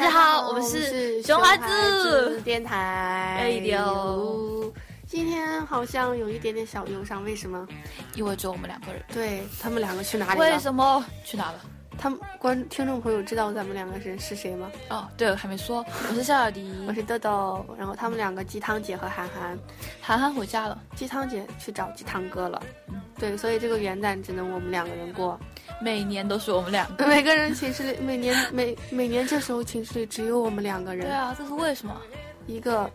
大家好，我们是熊孩子电台。哎呦，今天好像有一点点小忧伤，为什么？因为只有我们两个人。对他们两个去哪里了？为什么去哪了？他们观听众朋友知道咱们两个人是谁吗？哦，对，还没说。我是夏小迪，我是豆豆。然后他们两个鸡汤姐和涵涵，涵涵回家了，鸡汤姐去找鸡汤哥了。嗯，对，所以这个元旦只能我们两个人过。每年都是我们两个，每个人寝室里每年 每每年这时候寝室里只有我们两个人。对啊，这是为什么？一个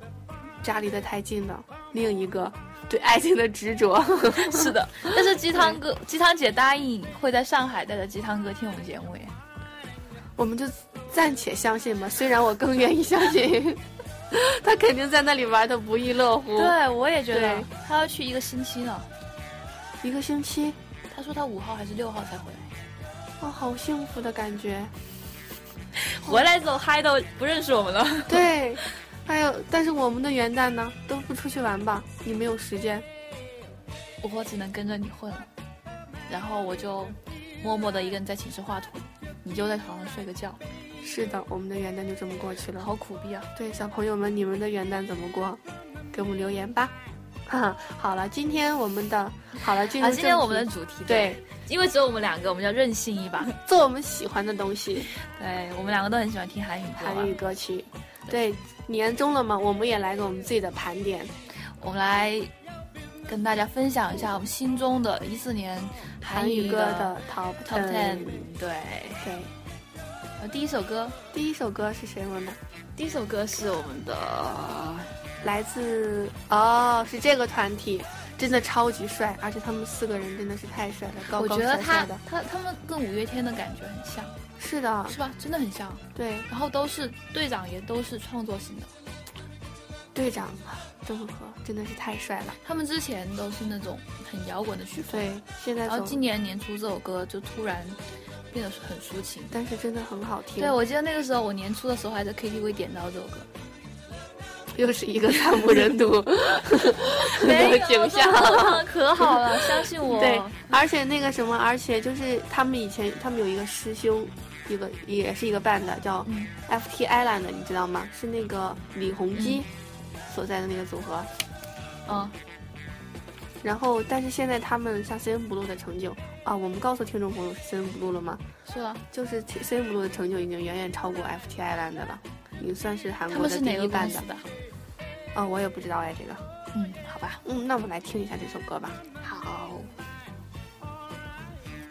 家离得太近了，另一个对爱情的执着。是的，但是鸡汤哥、鸡汤姐答应会在上海带着鸡汤哥听我们节目耶。我们就暂且相信吧，虽然我更愿意相信，他肯定在那里玩的不亦乐乎。对，我也觉得他要去一个星期呢，一个星期。他说他五号还是六号才回来。哇，好幸福的感觉！回来之后嗨都不认识我们了。对，还有，但是我们的元旦呢，都不出去玩吧？你没有时间，我只能跟着你混了。然后我就默默的一个人在寝室画图，你就在床上睡个觉。是的，我们的元旦就这么过去了，好苦逼啊！对，小朋友们，你们的元旦怎么过？给我们留言吧。哈哈，好了，今天我们的好了，进入今天我们的主题，对，因为只有我们两个，我们要任性一把，做我们喜欢的东西。对我们两个都很喜欢听韩语歌，韩语歌曲。对，年终了嘛，我们也来个我们自己的盘点，我们来跟大家分享一下我们心中的一四年韩语歌的 top top ten。对对，呃，第一首歌，第一首歌是谁问的？第一首歌是我们的。来自哦，是这个团体，真的超级帅，而且他们四个人真的是太帅了，高高帅帅的。他他们跟五月天的感觉很像，是的，是吧？真的很像。对，然后都是队长也都是创作型的。队长郑和真的是太帅了。他们之前都是那种很摇滚的曲风，对，现在然后今年年初这首歌就突然变得很抒情，但是真的很好听。对，我记得那个时候我年初的时候还在 KTV 点到这首歌。又是一个惨不忍睹的景象，可好了，相信我。对，而且那个什么，而且就是他们以前，他们有一个师兄，一个也是一个 band 叫 FT Island，你知道吗？是那个李弘基所在的那个组合。嗯。然后，但是现在他们像 CNBLUE 的成就啊，我们告诉听众朋友是 CNBLUE 了吗？是啊，就是 CNBLUE 的成就已经远远超过 FT Island 了，已经算是韩国的第一 band 的。哦，我也不知道哎，这个，嗯，好吧，嗯，那我们来听一下这首歌吧。好，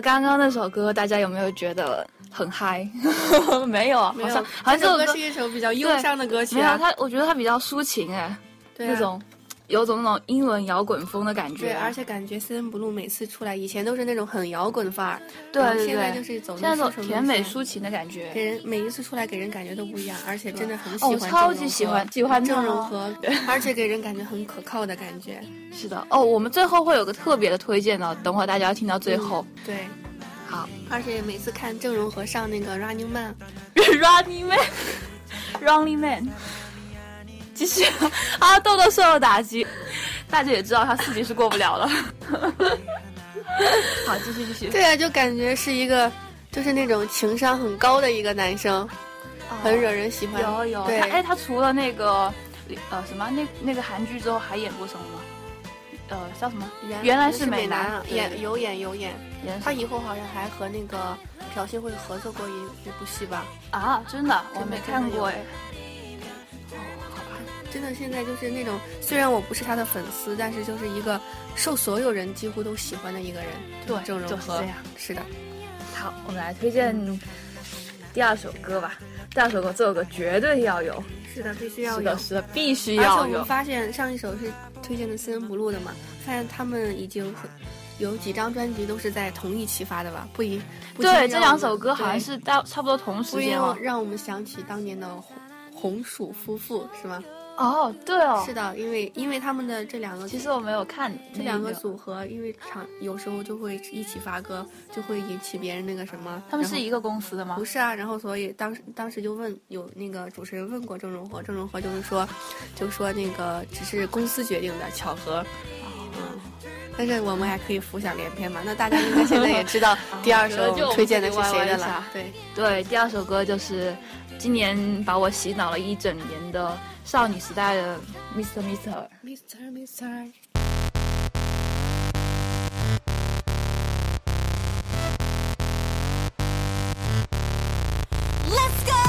刚刚那首歌，大家有没有觉得很嗨？没有，好像好像这首歌是一首比较忧伤的歌曲。没有，它我觉得它比较抒情哎，那种有种那种英伦摇滚风的感觉。对，而且感觉 C N Blue 每次出来，以前都是那种很摇滚范儿，对对对，现在就是走那种甜美抒情的感觉，给人每一次出来给人感觉都不一样，而且真的很喜欢，超级喜欢喜欢郑容和，而且给人感觉很可靠的感觉。是的，哦，我们最后会有个特别的推荐的，等会儿大家要听到最后。对。好，而且每次看郑容和上那个 Running Man，Running Man，Running Man，继续啊，豆豆受了打击，大家也知道他四级是过不了了。好，继续继续。对啊，就感觉是一个，就是那种情商很高的一个男生，很惹人喜欢。有有，对，哎，他除了那个呃什么那那个韩剧之后，还演过什么吗？呃，叫什么？原来是美男，演有演有演。他以后好像还和那个朴信惠合作过一一部戏吧？啊，真的，我没看过哎。真的现在就是那种，虽然我不是他的粉丝，但是就是一个受所有人几乎都喜欢的一个人。对，郑容和。这样。是的。好，我们来推荐第二首歌吧。第二首歌，这首歌绝对要有。是的，必须要有。是的，是的，必须要有。而且我们发现上一首是。推荐的 C N Blue 的嘛，发现他们已经有几张专辑都是在同一期发的吧？不一对，这两首歌好像是到差不多同时间了。让我们想起当年的红红薯夫妇，是吗？哦，对哦，是的，因为因为他们的这两个，其实我没有看这两个组合，因为常有时候就会一起发歌，就会引起别人那个什么。他们是一个公司的吗？不是啊，然后所以当时当时就问有那个主持人问过郑容和，郑容和就是说，就说那个只是公司决定的巧合。嗯，但是我们还可以浮想联翩嘛。那大家应该现在也知道 第二首推荐的是谁的了？对对，第二首歌就是今年把我洗脑了一整年的。少女时代的 Mr. Mr. Mr. Mr. Let's go。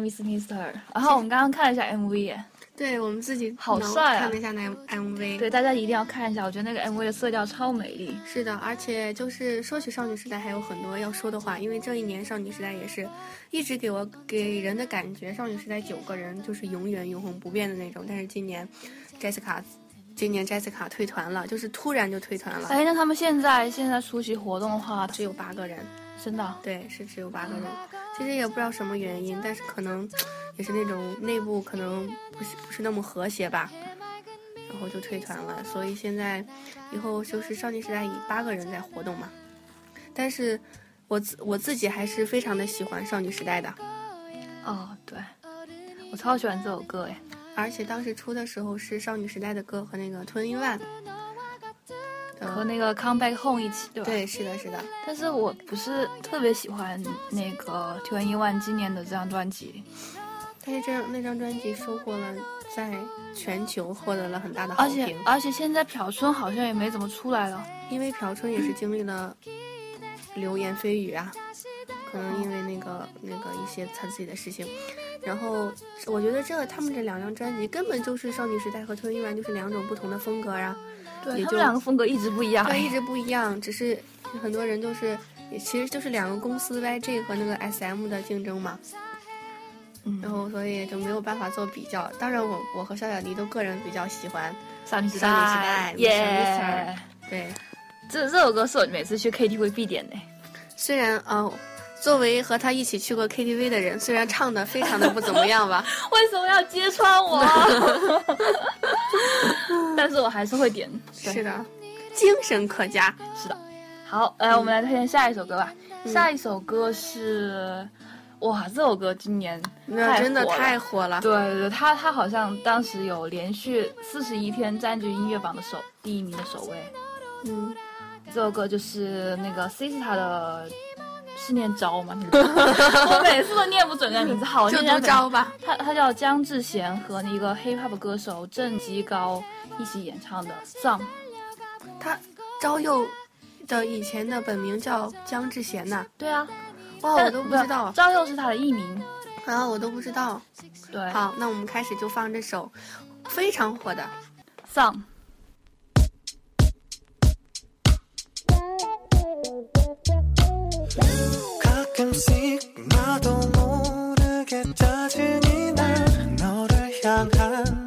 Miss Mister，然后我们刚刚看了一下 MV，对我们自己好帅啊看了一下那 MV，对，大家一定要看一下，我觉得那个 MV 的色调超美丽。是的，而且就是说起少女时代还有很多要说的话，因为这一年少女时代也是一直给我给人的感觉，少女时代九个人就是永远永恒不变的那种，但是今年 Jessica。今年 Jessica 退团了，就是突然就退团了，哎，那他们现在现在出席活动的话，只有八个人。真的对，是只有八个人。其实也不知道什么原因，但是可能也是那种内部可能不是不是那么和谐吧，然后就退团了。所以现在以后就是少女时代以八个人在活动嘛。但是我自我自己还是非常的喜欢少女时代的，哦，对，我超喜欢这首歌哎。而且当时出的时候是少女时代的歌和那个 Twenty One。和那个 Come Back Home 一起，对吧？对，是的，是的。但是我不是特别喜欢那个 Twenty One 今年的这张专辑，但是这张那张专辑收获了在全球获得了很大的好而且评，而且现在朴春好像也没怎么出来了。因为朴春也是经历了流言蜚语啊，可能因为那个那个一些他自己的事情，然后我觉得这他们这两张专辑根本就是少女时代和 Twenty One 就是两种不同的风格啊，对他们两个风格一直不一样。对，一直不一样，只是很多人都是，也其实就是两个公司 YG 和那个 SM 的竞争嘛，嗯然后所以就没有办法做比较。当然我，我和肖小迪都个人比较喜欢，少女时代耶！对，这这首歌是我每次去 KTV 必点的。虽然啊、作为和他一起去过 KTV 的人，虽然唱的非常的不怎么样吧，为什么要揭穿我？但是我还是会点。是的，精神可嘉。是的。好，来，我们来推荐下一首歌吧。嗯下一首歌是，哇，这首歌今年那真的太火了，对对对，他他好像当时有连续四十一天占据音乐榜的首第一名的首位。嗯，这首歌就是那个 Sista 的，是念招吗？我每次都念不准这名字，好就念读招吧。他他叫姜志贤和那个 hip hop 歌手郑吉高一起演唱的《Song》。他昭佑的以前的本名叫姜志贤呐，对啊，哇，我都不知道，昭佑是他的艺名。啊，我都不知道。对，好，那我们开始就放这首非常火的。Song。 가끔씩 나도 모르게 짜증이 나. 너를 향한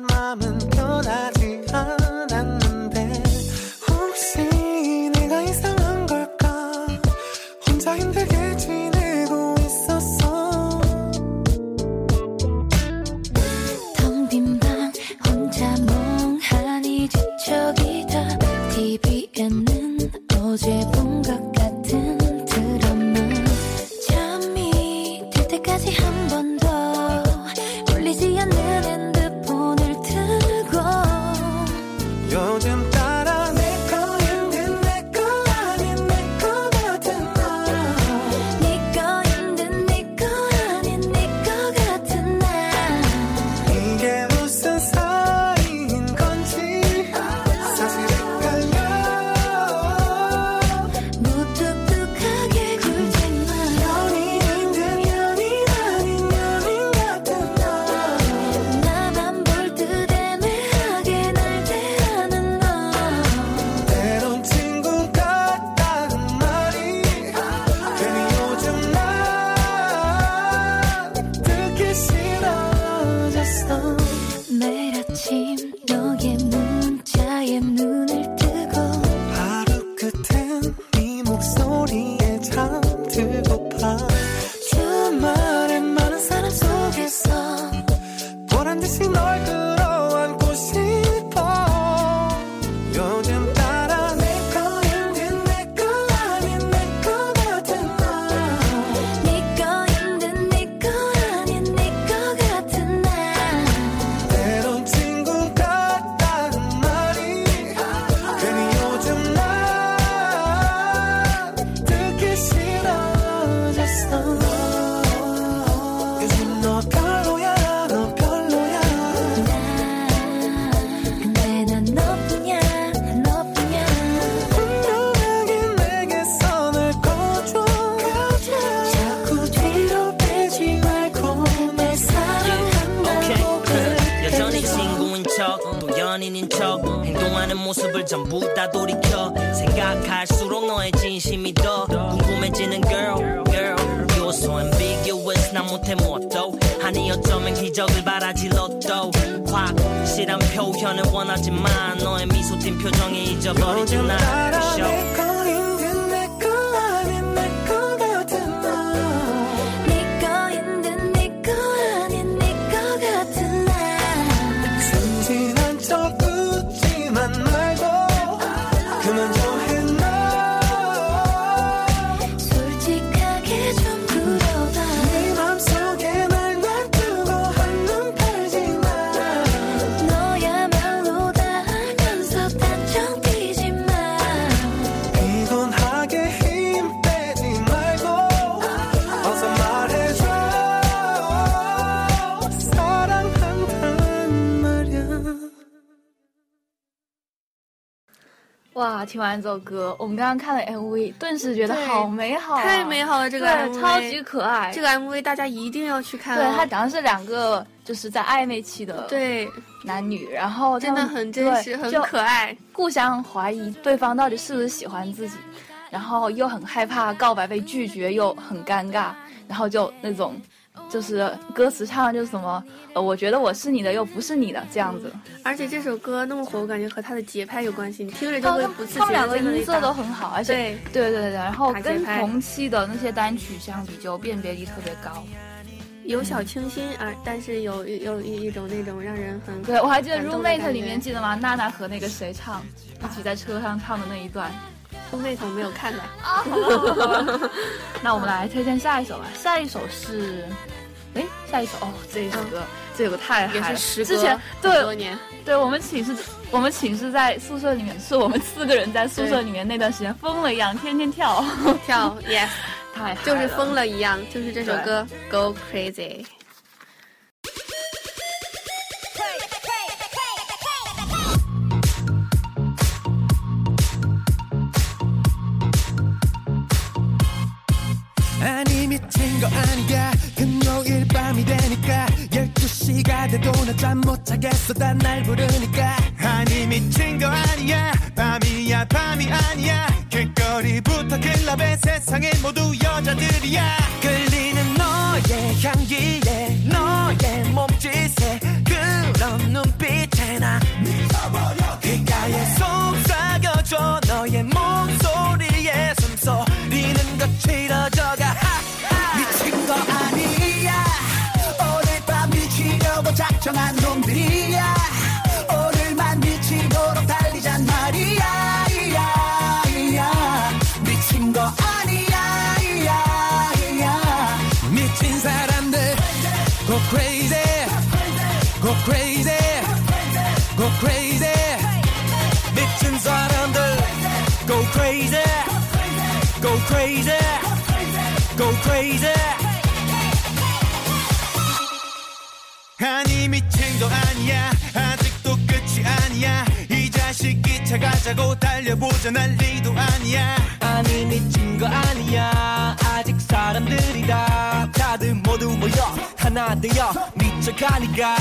哇，听完这首歌，我们刚刚看了 MV，顿时觉得好美好、啊，太美好了这个对 MV 超级可爱。这个 MV 大家一定要去看、对，哦。它讲的是两个就是在暧昧期的对，男女，然后真的很真实，很可爱。互相怀疑对方到底是不是喜欢自己，然后又很害怕告白被拒绝，又很尴尬，然后就那种，就是歌词唱的就是什么，呃，我觉得我是你的，又不是你的这样子。而且这首歌那么火，我感觉和它的节拍有关系，你听着就会不自觉他们两个音色都很好，而且对对对对，然后跟同期的那些单曲相比，就辨别力特别高。有小清新啊，但是有有有一一种那种让人很对，我还记得《Roommate》里面记得吗？娜娜和那个谁唱，一起在车上唱的那一段。妹头没有看的。那我们来推荐下一首吧。下一首是，哎，下一首哦，这一首歌，这首歌太也嗨了。是之前对多年，对我们寝室，我们寝室在宿舍里面，是我们四个人在宿舍里面那段时间疯了一样，天天跳，跳 yes，太嗨就是疯了一样，就是这首歌 Go Crazy。「 거 아니야 금요일 밤이 되니까 12시가 돼도 나잠못 자겠어. 다날 부르니까. 아니 미친 거 아니야. 밤이야 밤이 아니야. 길거리부터 클럽에 세상에 모두 여자들이야. 끌리는 너의 향기에 너의 몸짓에 그런 눈빛에 나 미쳐버려. 귓가에 속삭여줘. 너의 목 작정한 놈들이야. 오늘만 미치도록 달리잔 말이야. 이야 이야. 미친 거 아니야 이야 이야. 미친 사람들. Go crazy. Go crazy. Go crazy. 미친 사람들. Go crazy. Go crazy. Go crazy 아니 거 아니야. 아직도 끝이 아니야 이 자식 기차 가자고 달려보자. 난리도 아니야. 아니 미친 거 아니야. 아직 사람들이다. 다들 모두 모여 하나 되어 미쳐가니까.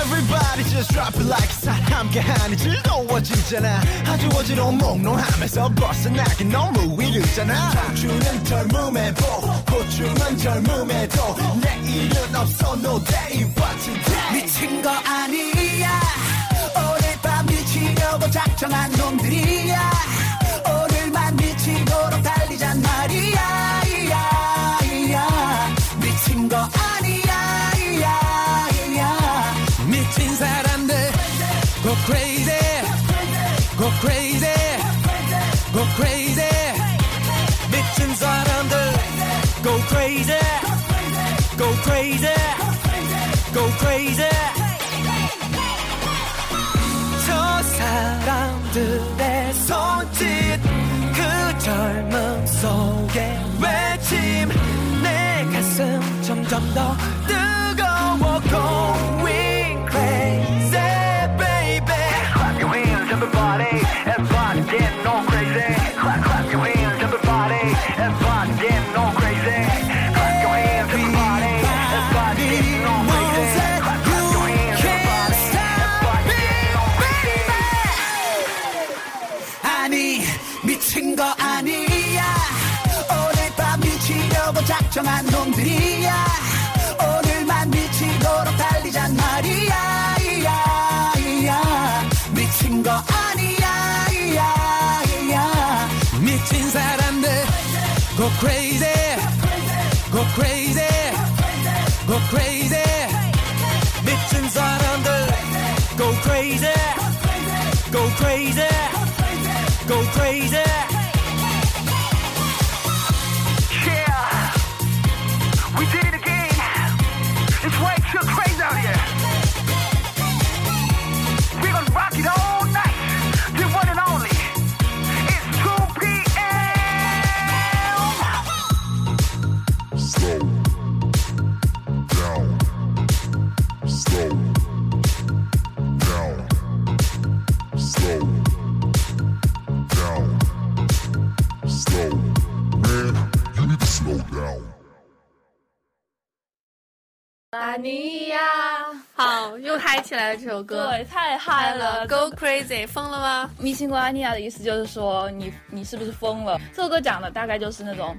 Everybody just drop it like it's hot. 함께하니 즐거워지잖아. 아주 어지러운 몽롱함에서 벗어나기 너무 이르잖아. 청춘은 젊음의 복 고충은 젊음에도. 내일은 없어 no day but today. 미친 거 아니야 미치려고 작정한 놈들이야. 오늘만 미치도록 달리잔 말이야. 이야 이야. 미친 거 아니야 이야 이야. 미친 사람들. Go crazy. Go crazy. Go crazy. 미친 사람들. Go crazy. Go crazy 사람들의 손짓 그젊 come at me. 阿尼亚，好，又嗨起来了这首歌，对，太嗨了了，Go Crazy，疯了吗？迷情国阿尼亚的意思就是说你你是不是疯了？这首歌讲的大概就是那种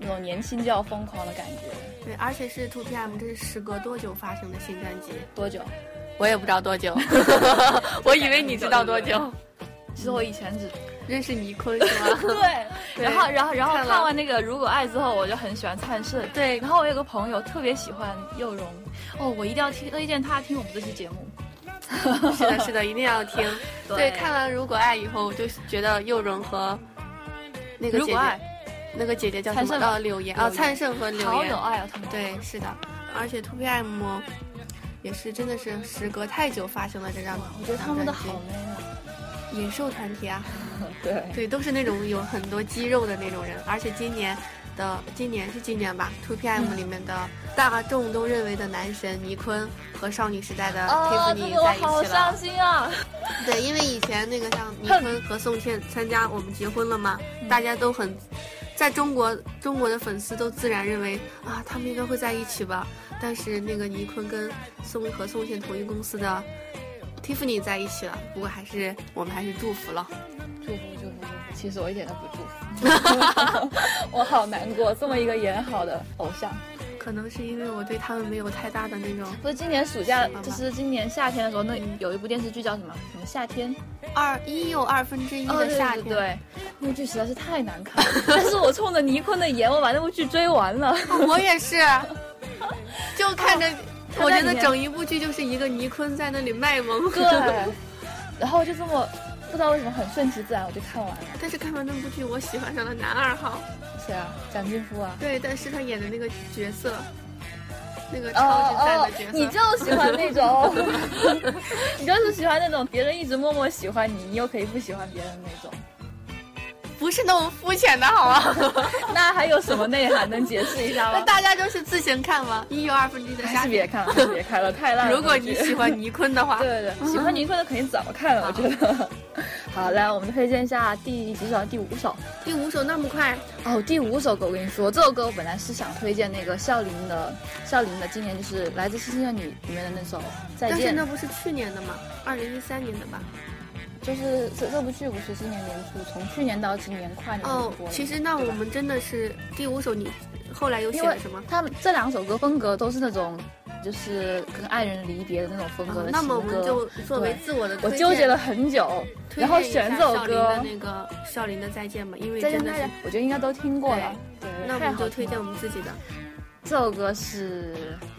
那种年轻就要疯狂的感觉。对，而且是 Two PM，这是时隔多久发行的新专辑？多久？我也不知道多久，我以为你知道多久。其实我以前只认识倪坤是吗？对，然后然后然后看完那个《如果爱》之后，我就很喜欢灿盛。对然后我有个朋友特别喜欢佑荣，哦，我一定要听推荐他听我们这期节目。是的，是的，一定要听。对对，看完《如果爱》以后，我就觉得佑荣和那个姐姐，那个姐姐叫什么？柳岩啊，灿盛和柳岩好有。爱啊，他们对，是的，而且 Two PM 也是真的是时隔太久发行了这张，我觉得他们的好美啊。辑野兽团体啊，对对，都是那种有很多肌肉的那种人，而且今年的今年是今年吧，Two PM 里面的大众都认为的男神尼坤和少女时代的啊，这 Tiffany 个我在一起好伤。心啊！对，因为以前那个像尼坤和宋茜参加我们结婚了嘛，大家都很，在中国中国的粉丝都自然认为啊，他们应该会在一起吧。但是那个倪坤跟宋和宋茜同一公司的 Tiffany 在一起了，不过还是我们还是祝福了。祝福祝福祝福，其实我一点都不祝福，我好难过，这么一个演好的偶像。可能是因为我对他们没有太大的那种不是今年暑假就是今年夏天的时候，那有一部电视剧叫什么？什么夏天？二一又二分之一的夏天，对对，那部剧实在是太难看了。但是我冲着倪坤的颜，我把那部剧追完了。我也是，就看着，他我觉得整一部剧就是一个倪坤在那里卖萌。对，然后就这么不知道为什么很顺其自然，我就看完了。但是看完那部剧，我喜欢上了男二号。谁啊？蒋劲夫啊？对，但是他演的那个角色，那个哦超级赞哦的角色，，你就喜欢那种，你就是喜欢那种别人一直默默喜欢你，你又可以不喜欢别人那种。不是那么肤浅的好吗？那还有什么内涵能解释一下吗 那？大家就是自行看吗，一又二分之一的夏天。还是别看了，别看了，太烂了。如果你喜欢倪坤的话，对对对，喜欢倪坤的肯定早看了，我觉得。好，来，我们推荐一下第几首？第五首。第五首那么快，哦，第五首歌，我跟你说，这首歌我本来是想推荐那个笑林的，笑林的今年就是《来自星星的你》里面的那首《再见但是那》，不是去年的吗？二零一三年的吧？就是这这部剧不是今年年初，从去年到今年跨年哦播，哦。其实那我们真的是第五首，你后来又写了什么？他们这两首歌风格都是那种，就是跟爱人离别的那种风格的情歌。哦那么我们就作为自我的，我纠结了很久，然后选这首歌的。那个少林的再见嘛，因为真的是我觉得应该都听过了。对，那我们就推荐我们自己的。这首歌是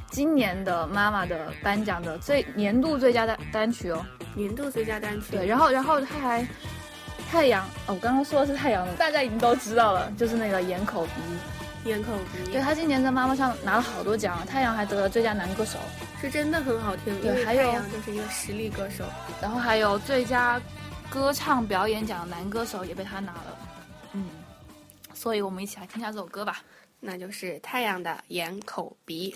今年的妈妈的颁奖的最年度最佳单单曲哦。年度最佳单曲。对，然后然后他还太阳哦，我刚刚说的是太阳，大家已经都知道了，就是那个眼口鼻。眼口鼻，对他今年在妈妈上拿了好多奖，太阳还得了最佳男歌手，是真的很好听，对还有就是一个实力歌手。然后还有最佳歌唱表演奖男歌手也被他拿了。嗯，所以我们一起来听一下这首歌吧。那就是太阳的眼口鼻。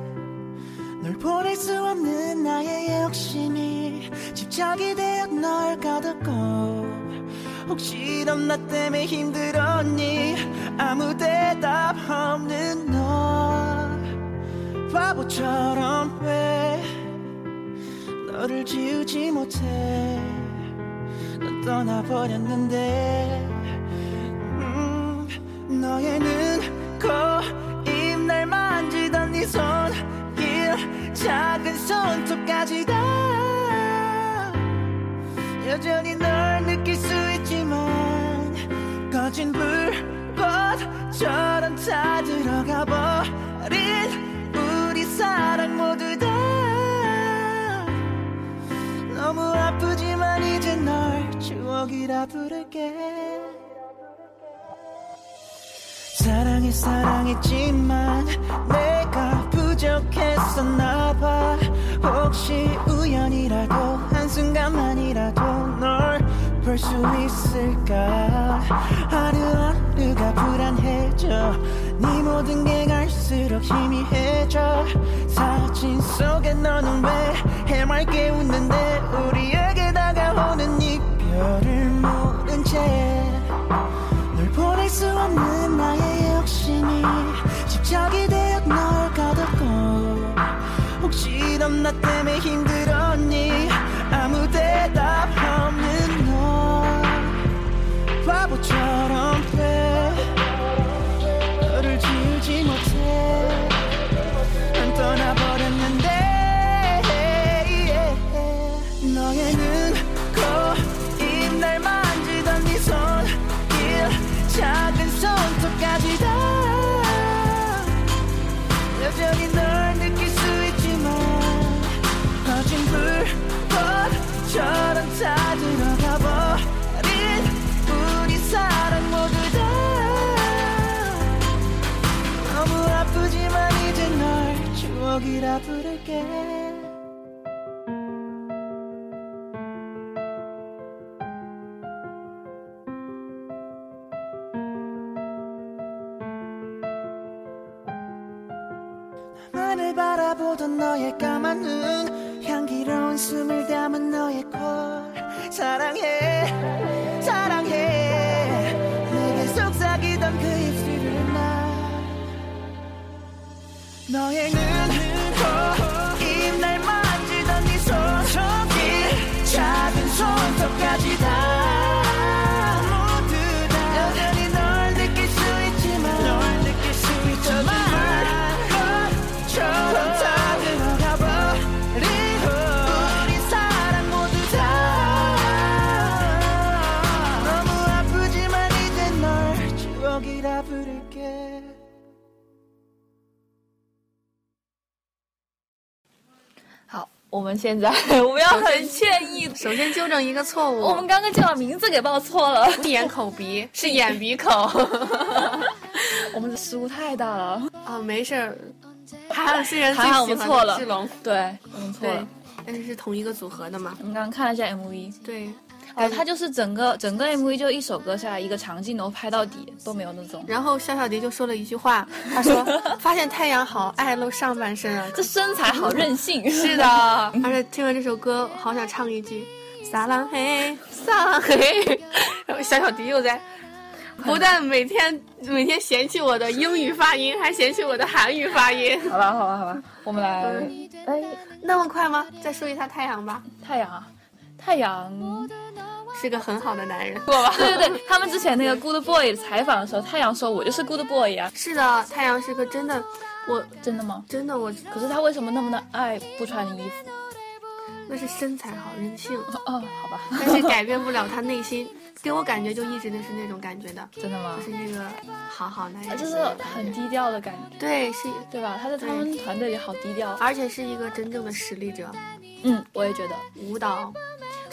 널 보낼 수 없는 나의 욕심이 집착이 되어 널 가뒀고 혹시 넌 나 때문에 힘들었니? 아무 대답 없는 너 바보처럼 왜 너를 지우지 못해? 넌 떠나버렸는데 음, 너의 눈, 코, 입, 날 만지던 네 손길 작은 손톱까지 다. 여전히 널 느낄 수 있지만 꺼진 불꽃처럼 다 들어가 버린 우리 사랑 모두 다. 너무 아프지만 이제 널 추억이라 부를게. 사랑해 사랑했지만 내가 부족했었나 봐 혹시 우연이라도 한순간만이라도 널 볼 수 있을까? 하루하루가 불안해져. 네 모든 게 갈수록 희미해져. 사진 속에 너는 왜 해맑게 웃는데? 우리에게 다가오는 이별을 모른 채 널 보낼 수 없는 나의 욕심이 집착이 넌나 때문에 힘들었 널 추억이라 부를게. 나만을 바라보던 너의 까만 눈 향기로운 숨을 담은 너의 코 사랑해 사랑 我们现在 我们要很歉意，首先纠正一个错误，我们刚刚就把名字给报错了，是眼口鼻，是眼鼻口。我们的失误太大了。啊，没事儿，还好虽然最还好我们错了。对，我们错对了。，但是是同一个组合的嘛。我们刚刚看了一下 MV，对，哦，他就是整个整个 MV 就一首歌下来一个长镜头拍到底都没有那种，然后小小迪就说了一句话，他说：“发现太阳好爱露上半身啊。这身材好任性。是的，而且听完这首歌，好想唱一句“撒浪嘿，撒浪嘿”，然后小小迪又在。不但每天每天嫌弃我的英语发音，还嫌弃我的韩语发音。好吧，好吧，好吧，我们来，哎，那么快吗？再说一下太阳吧，太阳啊，太阳，是个很好的男人。过吧？对对对，他们之前那个 Good Boy 采访的时候，太阳说我就是 Good Boy 呀、是的，太阳是个真的，我真的吗？真的我可是他为什么那么的爱不穿衣服？那是身材好任性，哦，好吧，但是改 变不了他内心，给我感觉就一直都是那种感觉的，真的吗就？是那个好好男人，就是很低调的感觉，对，是，对吧？他在他们团队里好低调。而且是一个真正的实力者，嗯，我也觉得。舞蹈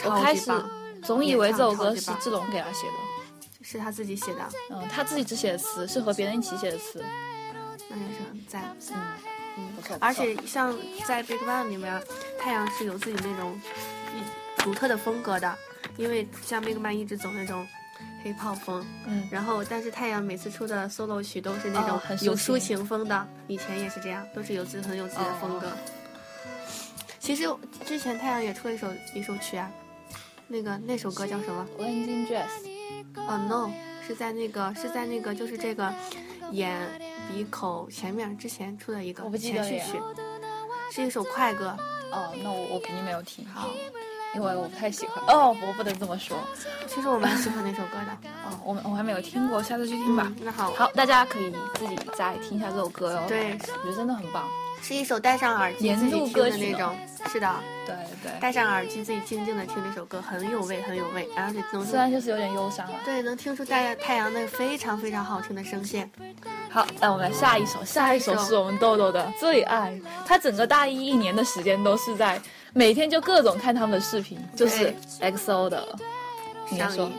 我开始超级棒，总以为这首歌是志龙给他写的，是他自己写的，嗯，他自己只写的词，是和别人一起写的词。那也是很赞。嗯嗯，不错。而且像在 Big Bang 里面，太阳是有自己那种一独特的风格的，因为像 BigBang 一直走那种黑泡风，嗯，然后但是太阳每次出的 solo 曲都是那种有抒情情风的，以前也是这样，都是有自很有自己的风格。哦其实之前太阳也出了一首一首曲啊，那个那首歌叫什么？Blending Dress，哦、no，是在那个是在那个就是这个眼鼻口前面之前出的一个我不记得了耶前序曲，是一首快歌。哦，那我我肯定没有听，好，因为我不太喜欢。哦，我不能这么说。其实我蛮喜欢那首歌的。哦，我我还没有听过，下次去听吧。嗯那好，好，大家可以自己再听一下这首歌哟。对我觉得真的很棒。是一首戴上耳机年自己听的那种。是的，对对，戴上耳机自己静静的听这首歌，很有味，很有味，而且能虽然就是有点忧伤了。对能听出太太阳那非常非常好听的声线。好，那我们来下一首，下一首是我们豆豆的最爱。他整个大一一年的时间都是在每天就各种看他们的视频，就是 XO 的。你要说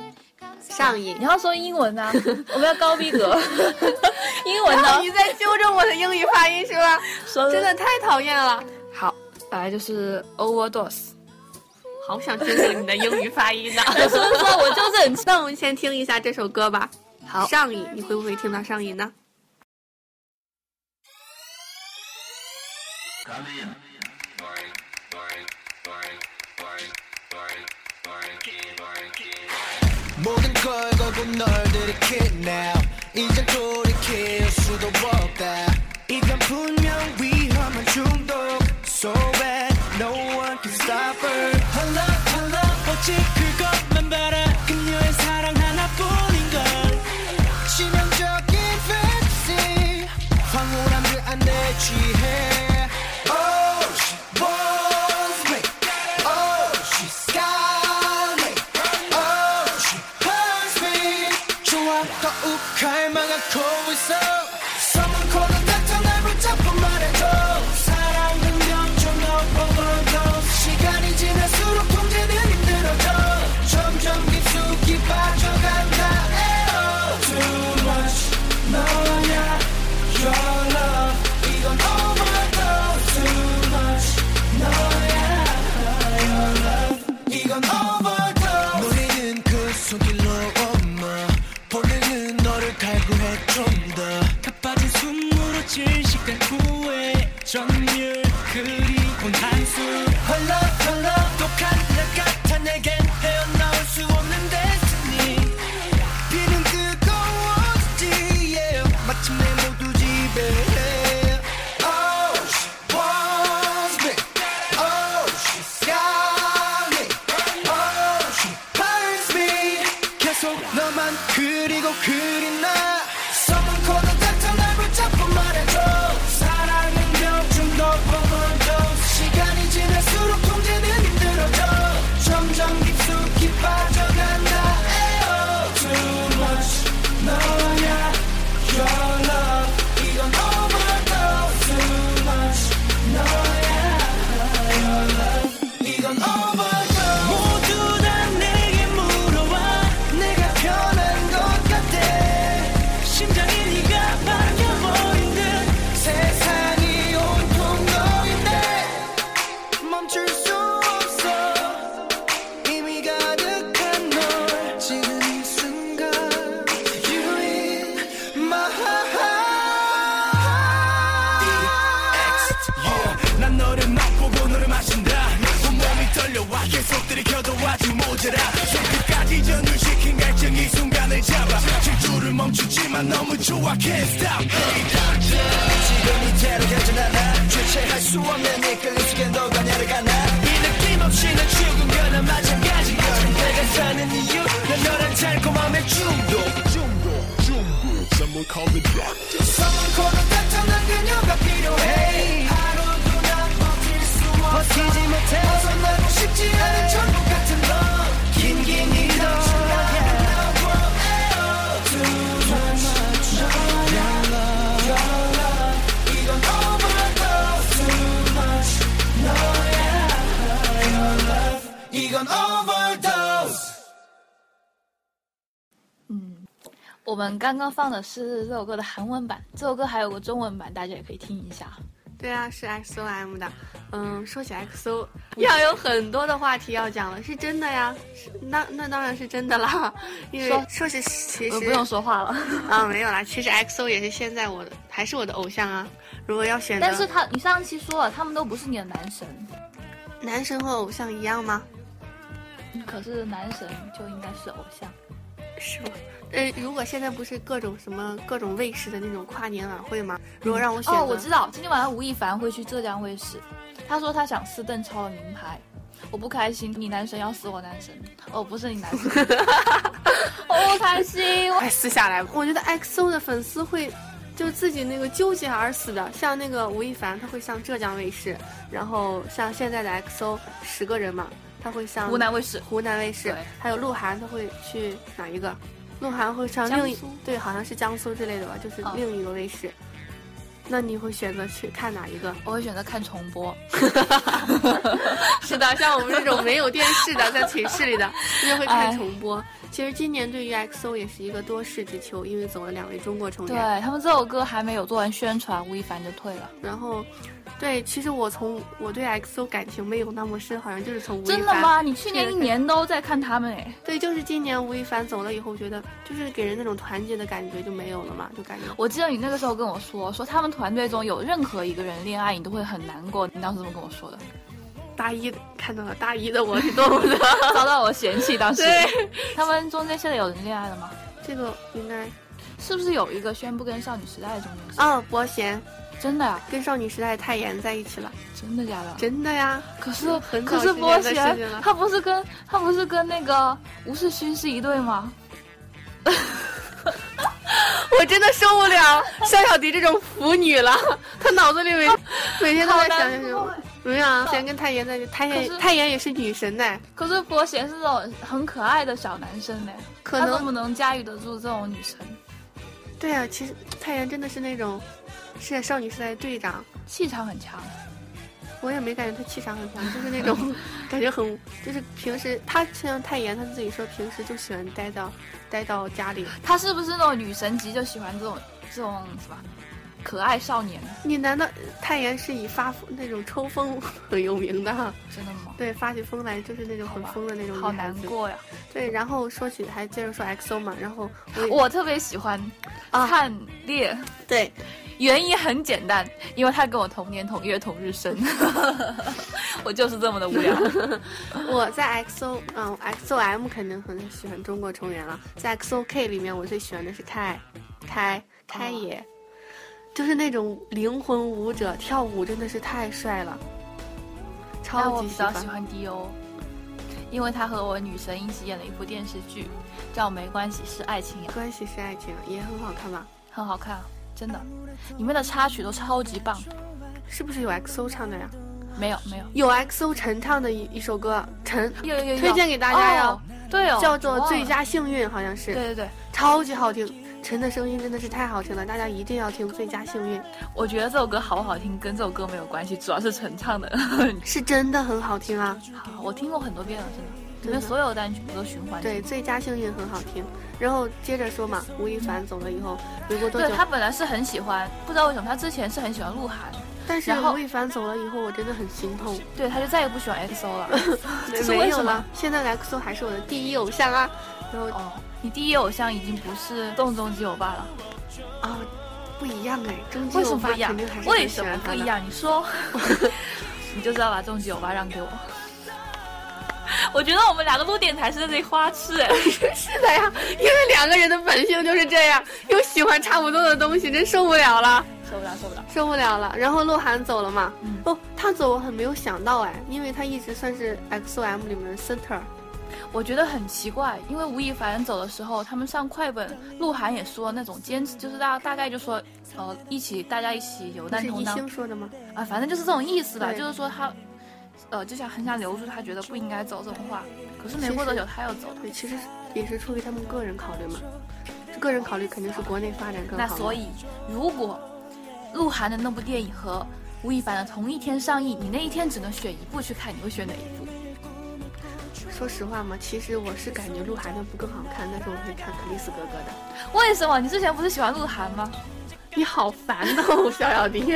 上瘾，你。要说英文啊，我们要高逼格。英文呢？你在纠正我的英语发音是吧？真的太讨厌了，好，本来就是 overdose。好想纠正你的英语发音呢。所以说我就是很那我们先听一下这首歌吧。好上瘾，你会不会听到上瘾呢 걸 걸고 널 들이킬 now 이젠 돌이킬 수도 없다 이건 분명 위험한 중독 So bad no one can stop her Her love her love 오직 그것만 바라 그녀의 사랑 하나뿐인걸 치명적인 fantasy 황홀한 그 안에 취 갈구해 좀더. 가빠진 숨으로 질식된 후회. 전율 그리곤 한숨. 헐렁 헐렁 독한 좋아 Can't stop. 지금 이대로 여전하 나? 주체할 수 없는 이끌림 속에 너가 내려가나? 이 느낌 없이 는 죽음과는 마찬가지야 내가 사는 이유. 난 너란 달콤함의 중독. Someone call the doctor. Someone call the doctor. 난 그녀가 필요해. 하루도 난 버틸 수 없어. 버티지 못해 벗어나고 싶지 않은 천 们刚刚放的是这首歌的韩文版，这首歌还有个中文版，大家也可以听一下。对啊，是 XOM 的。嗯，说起 XO，要有很多的话题要讲了，是真的呀？是那那当然是真的啦，因为说说起其实我不用说话了。啊，没有啦，其实 XO 也是现在我的还是我的偶像啊。如果要选择，但是他，你上期说了，他们都不是你的男神，男神和偶像一样吗？可是男神就应该是偶像。是吗？呃，如果现在不是各种什么各种卫视的那种跨年晚会吗？如果让我选择，哦，我知道，今天晚上吴亦凡会去浙江卫视，他说他想撕邓超的名牌，我不开心，你男神要撕我男神，哦，不是你男神，我不开心，我快撕下来！我觉得 XO 的粉丝会就自己那个纠结而死的，像那个吴亦凡，他会上浙江卫视，然后像现在的 XO 十个人嘛，他会上湖南卫视，湖南卫视，还有鹿晗，他会去哪一个？鹿晗会上另一对，好像是江苏之类的吧，就是哦另一个卫视。那你会选择去看哪一个？我会选择看重播。是的，像我们这种没有电视的，在寝室里的，就会看哎重播。其实今年对于 XO 也是一个多事之秋，因为走了两位中国成员对。他们这首歌还没有做完宣传，吴亦凡就退了。然后，对，其实我从我对 XO 感情没有那么深，好像就是从吴亦凡。真的吗？你去年一年都在看他们哎。对，就是今年吴亦凡走了以后，觉得就是给人那种团结的感觉就没有了嘛，就感觉。我记得你那个时候跟我说，说他们团队中有任何一个人恋爱，你都会很难过。你当时这么跟我说的，大一看到了大一的我是多么的遭到我嫌弃。当时对，他们中间现在有人恋爱了吗？这个应该是不是有一个宣布跟少女时代的中间是？哦，伯贤真的呀？跟少女时代太妍在一起了，真的假的？真的呀。可是很可是波早之前的事贤他不是跟他不是跟那个吴世勋是一对吗？我真的受不了 肖小迪这种腐女了，她脑子里每每天都在想这种。没有啊，贤跟泰妍在泰妍泰妍也是女神呢，可是伯贤是那种很可爱的小男生呢，可能能不能驾驭得住这种女神？对啊，其实泰妍真的是那种是少女时代的队长，气场很强。我也没感觉她气场很强，就是那种 感觉很，就是平时她像泰妍，她自己说平时就喜欢待到待到家里。她是不是那种女神级就喜欢这种这种什么可爱少年？你难道泰妍是以发疯那种抽风很有名的？真的吗？对，发起疯来就是那种很疯的那种好。难过呀！对，然后说起还接着说 XO 嘛，然后我 我特别喜欢啊灿烈，对原因很简单，因为他跟我同年同月同日生，我就是这么的无聊。我在 XO 嗯 XOM 肯定很喜欢中国成员了，在 XOK 里面我最喜欢的是开开开野，就是那种灵魂舞者，跳舞真的是太帅了，超级喜欢。我比较喜欢 D.O，因为他和我女神一起演了一部电视剧，叫《没关系是爱情》，关系是爱情，也很好看吧？很好看，真的，里面的插曲都超级棒。是不是有 XO 唱的呀？没有没有，有 XO 陈唱的一一首歌，陈有有有有推荐给大家呀哦对哦，叫做《最。佳幸运》，好像是。对对对，超级好听，陈的声音真的是太好听了，大家一定要听《最佳幸运》，我觉得这首歌好不好听跟这首歌没有关系，主要是陈唱的。是真的很好听啊！好，我听过很多遍了，真的，里面所有单曲我都循环对，《。最佳幸运》很好听。然后接着说嘛，吴亦凡走了以后，没过多久对，他本来是很喜欢，不知道为什么他之前是很喜欢鹿晗，但是吴亦凡走了以后，我真的很心痛。对，他就再也不喜欢 XO 了。这是没为现在的 XO 还是我的第一偶像啊！然后哦，你第一偶像已经不是动中基欧巴了，啊、不一样哎，为什欧巴么不一样肯定还？是为什么？不一样？你说，你就知道把中基欧巴让给我。我觉得我们两个录电台是在这里花痴哎，是的呀，因为两个人的本性就是这样，又喜欢差不多的东西，真受不了了。受不了受不了。受不了了。然后鹿晗走了嘛，嗯哦，他走我很没有想到哎，因为他一直算是 XOM 里面的 center。我觉得很奇怪，因为吴亦凡走的时候，他们上快本，鹿晗也说那种坚持，就是大大概就说，呃，一起大家一起有难同当星说的吗？啊，反正就是这种意思吧，就是说他，呃，就想很想留住他，觉得不应该走这种话，可是没过多久他又走了，对，其实也是出于他们个人考虑嘛。个人考虑肯定是国内发展更好。那所以如果鹿晗的那部电影和吴亦凡的同一天上映，你那一天只能选一部去看，你会选哪一部？说实话嘛，其实我是感觉鹿晗的不更好看，但是我会看克里斯哥哥的。为什么？你之前不是喜欢鹿晗吗？你好烦哦，小小迪，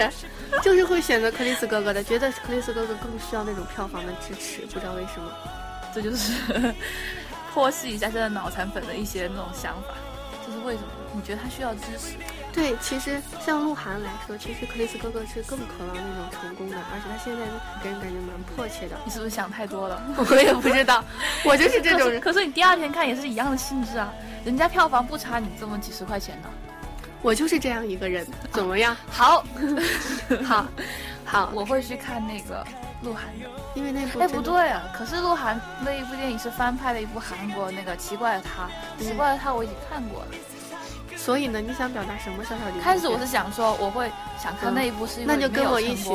就是会选择克里斯哥哥的，觉得克里斯哥哥更需要那种票房的支持，不知道为什么。这就是 剖析一下现在脑残粉的一些那种想法，就是为什么你觉得他需要支持？对，其实像鹿晗来说，其实克里斯哥哥是更渴望那种成功的，而且他现在给人感觉蛮迫切的。你是不是想太多了？我也不知道，我就是这种人。可是你第二天看也是一样的性质啊，人家票房不差你这么几十块钱呢。我就是这样一个人，怎么样？好，好，好，我会去看那个鹿晗的。因为那部哎，不对啊！可是鹿晗那一部电影是翻拍的一部韩国那个《奇怪的他》，嗯奇怪的他我已经看过了。所以呢，你想表达什么？小小迪？开始我是想说我会想看那一部，是因为那就跟我一起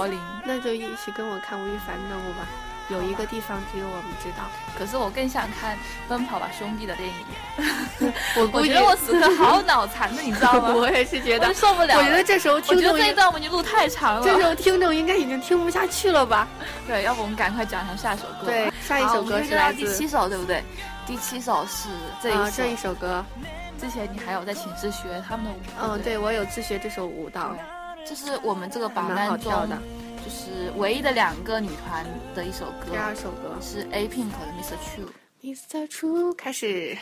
那就一起跟我看吴亦凡的那部吧。有一个地方只有我们知道。可是我更想看《奔跑吧兄弟》的电影。我 我觉得我此刻好脑残的，你知道吗？我也是觉得就受不了了。我觉得这时候我觉得这一听众应段我们已经录太长了。这时候听众应该已经听不下去了吧？对，要不我们赶快讲一下下一首歌。对，下一首歌是来自第七首，对不对？第七首是这一首。啊这一首歌。之前你还有在寝室学他们的舞。嗯，不对我有自学这首舞蹈，这是我们这个榜单中跳的。就是唯一的两个女团的一首歌。第二首歌是 A Pink 的 Mr. True。Mr. True 开始。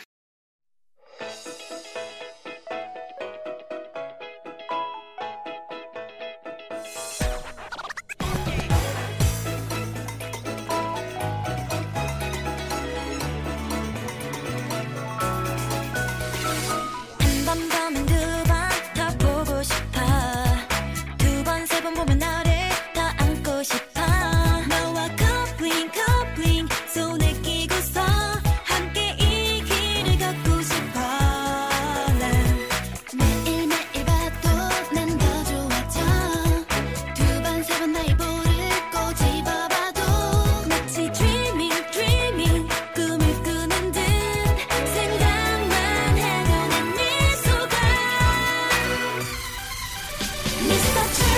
Turn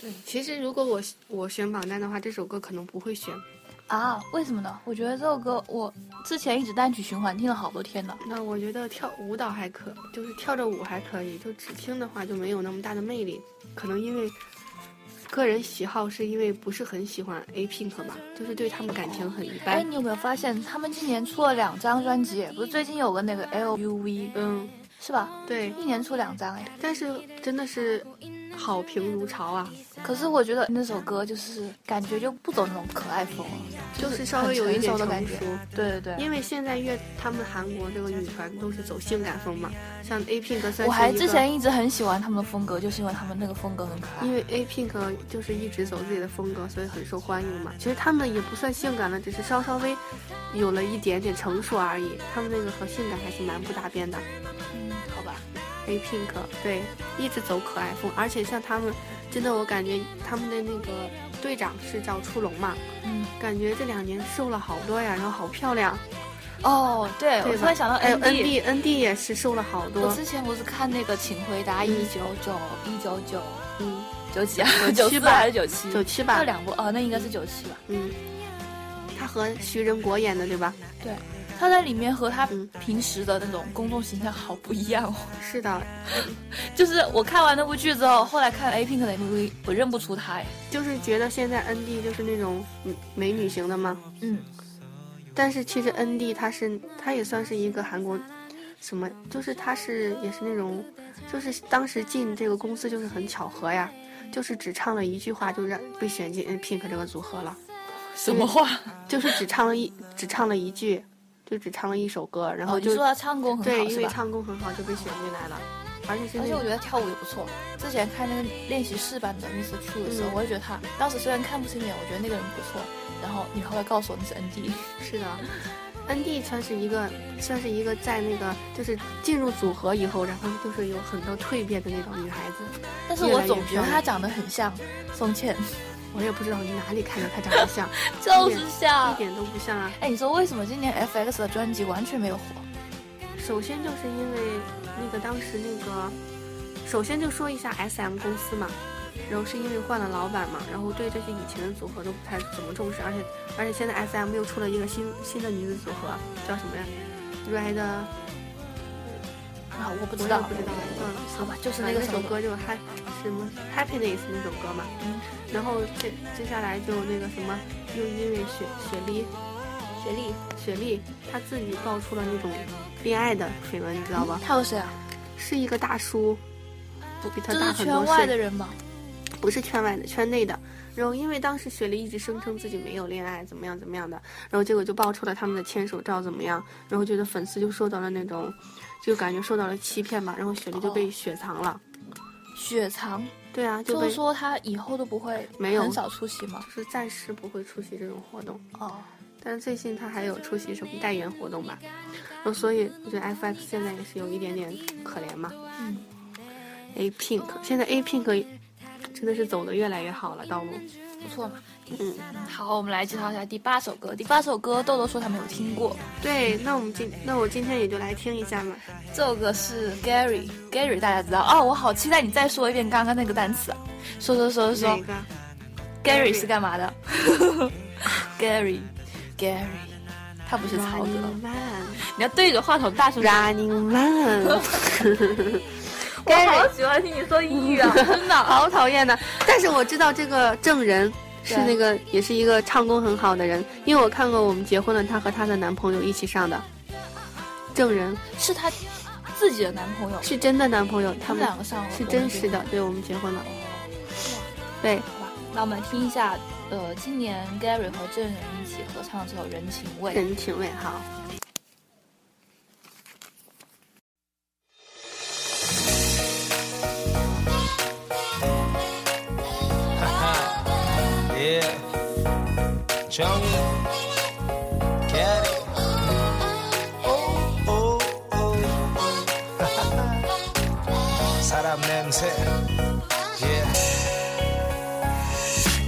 对，其实如果我我选榜单的话，这首歌可能不会选。啊？为什么呢？我觉得这首歌我之前一直单曲循环听了好多天呢。那我觉得跳舞蹈还可，就是跳着舞还可以，就只听的话就没有那么大的魅力。可能因为个人喜好，是因为不是很喜欢 A Pink 吧，就是对他们感情很一般哎，般。你有没有发现他们今年出了两张专辑？不是最近有个那个 LUV 嗯，是吧？对，一年出两张哎。但是真的是好评如潮啊，可是我觉得那首歌就是感觉就不走那种可爱风了，就是稍微有一点很成熟的感觉。对对对。因为现在乐他们韩国这个女团都是走性感风嘛，像 A Pink 算是我还之前一直很喜欢他们的风格，就是因为他们那个风格很可爱。因为 A Pink 就是一直走自己的风格，所以很受欢迎嘛。其实他们也不算性感了，只是稍稍微有了一点点成熟而已。他们那个和性感还是蛮不搭边的。嗯，好吧。A Pink 对，一直走可爱风，而且像他们，真的我感觉他们的那个队长是叫初龙嘛，嗯，感觉这两年瘦了好多呀，然后好漂亮。哦，对，对我突然想到 ND。N D N D 也是瘦了好多我。之前不是看那个《请回答一九九一九九嗯，九几啊？九七吧还是九七？九七吧这两部哦，那应该是九七吧？嗯，他和徐仁国演的对吧？对，他在里面和他嗯平时的那种公众形象好不一样哦。是的，就是我看完那部剧之后，后来看 A Pink 的 MV，我认不出他哎。就是觉得现在 N D 就是那种嗯美女型的吗。嗯，但是其实 N D 他是他也算是一个韩国，什么就是他是也是那种，就是当时进这个公司就是很巧合呀，就是只唱了一句话就让被选进 N Pink 这个组合了，什么话？就是只唱了一只唱了一句，就只唱了一首歌，然后就、说他唱功很，好对？因为唱功很好就被选进来了，而且而且我觉得跳舞也不错。之前看那个练习室版的 Mr. True 的时候，嗯我也觉得他当时虽然看不清脸，我觉得那个人不错。然后你后来告诉我那是 ND，是的。N D 算是一个，算是一个在那个就是进入组合以后，然后就是有很多蜕变的那种女孩子。但是我总觉得她长得很像宋茜，我也不知道你哪里看着他长得像，就是像一。点都不像啊。哎，你说为什么今年 FX 的专辑完全没有火？首先就是因为那个当时那个，首先就说一下 S M 公司嘛，然后是因为换了老板嘛，然后对这些以前的组合都不太怎么重视，而且而且现在 S M 又出了一个新新的女子组合，叫什么呀？Red，啊，我不知道，不知道，嗯，好吧，就是那那个首歌就 Happy 什么 Happiness 那首歌嘛，嗯然后接接下来就那个什么，又因为雪雪莉，雪莉雪莉她自己爆出了那种恋爱的绯闻，你知道吧？他有谁啊？是一个大叔，不比他大很多岁圈外的，人吗？不是圈外的，圈内的。然后因为当时雪莉一直声称自己没有恋爱，怎么样怎么样的，然后结果就爆出了他们的牵手照怎么样，然后觉得粉丝就受到了那种，就感觉受到了欺骗嘛，然后雪莉就被哦雪藏了。雪藏，对啊，就就是说他以后都不会没有很少出席吗？就是暂时不会出席这种活动。哦，但是最近他还有出席什么代言活动吧，然后所以我觉得 FX 现在也是有一点点可怜嘛。嗯，A Pink 现在 A Pink 真的是走的越来越好了道路。不错嘛。嗯，好，我们来介绍一下第八首歌。第八首歌豆豆说他没有听过，对，那我们今那我今天也就来听一下嘛。这首歌是 Gary，Gary 大家知道哦。我好期待你再说一遍刚刚那个单词啊！说说说说说？，Gary 是干嘛的？Gary，Gary，他不是曹格，Running Man，你要对着话筒大声说。Running Man，我好喜欢听你说英语啊，真的。好讨厌的。但是我知道这个证人是那个也是一个唱功很好的人，因为我看过我们结婚了，她和她的男朋友一起上的。证人是她自己的男朋友，是真的男朋友，他他们们两个上了，是真实的，对我们结婚了。对，好吧，那我们听一下，呃，今年 Gary 和证人一起合唱的这首《人情味》。人情味好。 냄새. Yeah.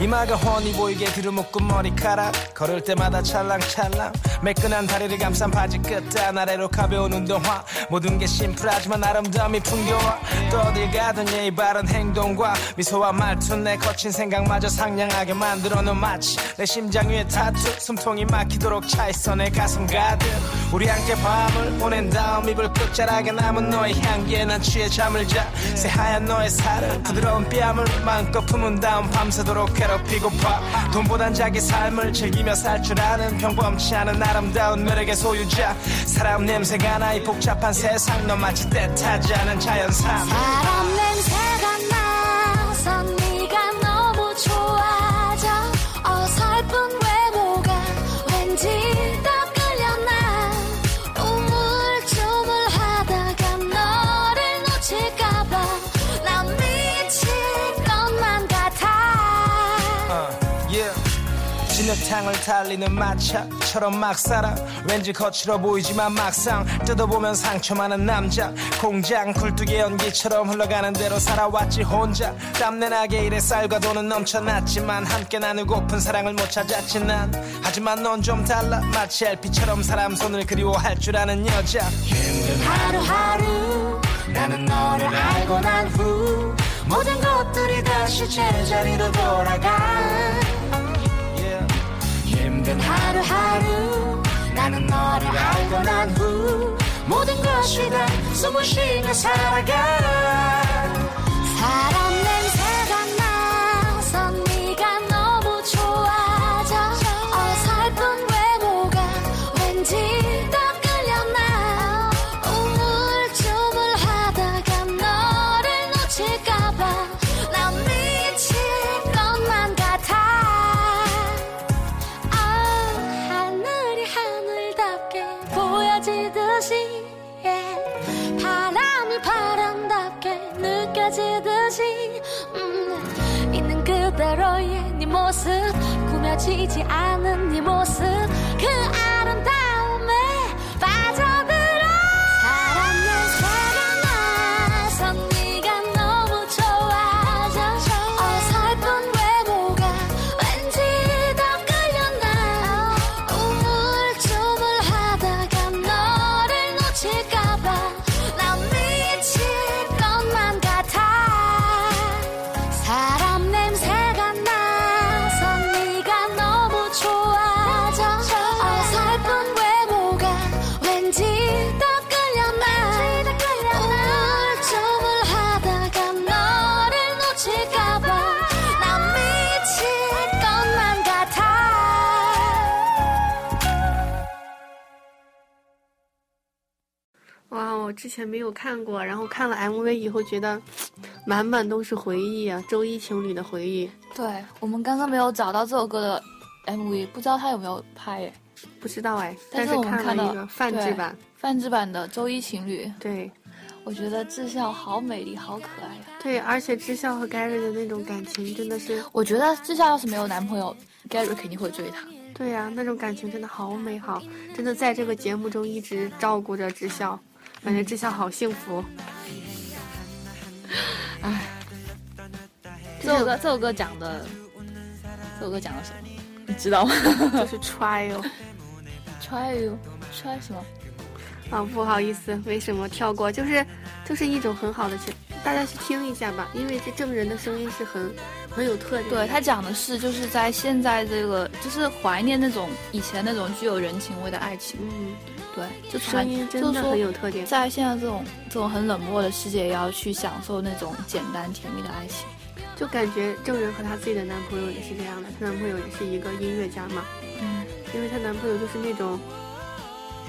이마가 훤히 보이게 들어묶은 머리카락. 걸을 때마다 찰랑찰랑. 매끈한 다리를 감싼 바지 끝단. 아래로 가벼운 운동화. 모든 게 심플하지만 아름다움이 풍겨와 또 어딜 가든 예의 바른 행동과 미소와 말투 내 거친 생각마저 상냥하게 만들어 놓은 마치 내 심장 위에 타투 숨통이 막히도록 차있어 내 가슴 가득. 우리 함께 밤을 보낸 다음 이불 끝자락에 남은 너의 향기에 난 취해 잠을 자. 새하얀 너의 살을 부드러운 뺨을 마음껏 품은 다음 밤새도록 괴롭히고파. 돈보단 자기 삶을 즐기며 살 줄 아는 평범치 않은 아름다운 매력의 소유자. 사람 냄새가 나이 복잡한 세상 너 마치 때타지 않은 자연산 사람 냄새가 나서 진흙탕을 달리는 마차처럼 막 살아. 왠지 거칠어 보이지만 막상 뜯어보면 상처 많은 남자. 공장 굴뚝의 연기처럼 흘러가는 대로 살아왔지 혼자. 땀내나게 일에 쌀과 돈은 넘쳐났지만 함께 나누고픈 사랑을 못 찾았지 난. 하지만 넌 좀 달라. 마치 LP처럼 사람 손을 그리워할 줄 아는 여자. 하루하루 나는 너를 알고 난 후 모든 것들이 다시 제자리로 돌아가. 힘든 하루하루. 나는 너를 알고 난 후 모든 것이 다 숨을 쉬며 살아가. 사람 꾸며지지 않은 네 모습 之前没有看过，然后看了 MV 以后，觉得满满都是回忆啊，周一情侣的回忆。对我们刚刚没有找到这首歌的 MV，不知道他有没有拍耶？不知道哎，但但是我们看了一个泛制版，泛制版的周一情侣，对我觉得智孝好美丽，好可爱呀、对，而且智孝和 Gary 的那种感情真的是，我觉得智孝要是没有男朋友，Gary 肯定会追她。对呀、那种感情真的好美好，真的在这个节目中一直照顾着智孝，感觉这下好幸福。哎这首歌，这首歌讲的，这首歌讲的什么？你知道吗 就是 trial？Try you, try 什么？啊，不好意思，没什么跳过？就是就是一种很好的情，大家去听一下吧，因为这证人的声音是很很有特点。对他讲的是，就是在现在这个，就是怀念那种以前那种具有人情味的爱情。嗯，对，就声音真的很有特点。在现在这种这种很冷漠的世界，也要去享受那种简单甜蜜的爱情。就感觉郑人和她自己的男朋友也是这样的，她男朋友也是一个音乐家嘛，嗯，因为她男朋友就是那种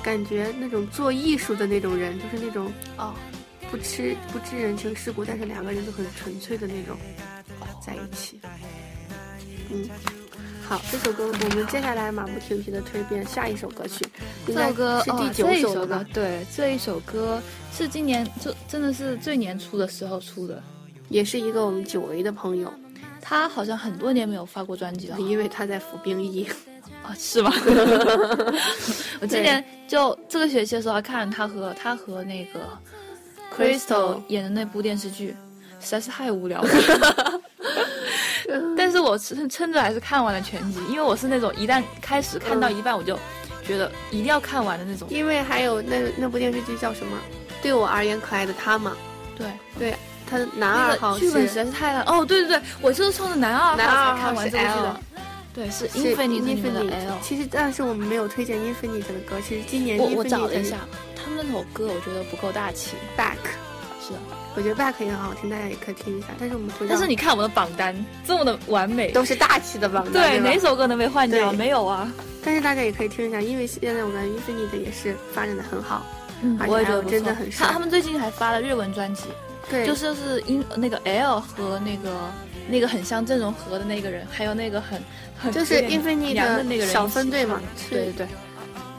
感觉那种做艺术的那种人，就是那种哦，不吃不知人情世故，但是两个人都很纯粹的那种在一起。嗯，好，这首歌我们接下来马不停蹄的推遍下一首歌曲，这首歌是第九首歌？，对，这一首歌是今年就真的是最年初的时候出的。也是一个我们久违的朋友，他好像很多年没有发过专辑了，因为他在服兵役。啊，是吗？我今年就这个学期的时候还看了他和他和那个 Crystal 演的那部电视剧，实在是太无聊了。但是我撑撑着还是看完了全集，因为我是那种一旦开始看到一半，我就觉得一定要看完的那种。因为还有那那部电视剧叫什么？对我而言可爱的他嘛，对，对，他的男二号个剧本实在是太烂。哦，对对对，我就是冲着男二号男二才看完这部剧的。对，是是 Infinite 的 L。其实，但是我们没有推荐 Infinite 的歌。其实今年我我找了一下，他们那首歌我觉得不够大气。Back，是的，我觉得 Back 也很好听，大家也可以听一下。但是我们推荐但是你看我们的榜单这么的完美，都是大气的榜单，对吧哪首歌能被换掉？没有啊。但是大家也可以听一下，因为现在我们 Infinite 也是发展的很好。嗯我也觉得真的很帅他他们最近还发了日文专辑，对，就是是英那个 L 和那个那个很像郑容和的那个人，还有那个很很就是 Infinite 娘的那个人小分队嘛对对对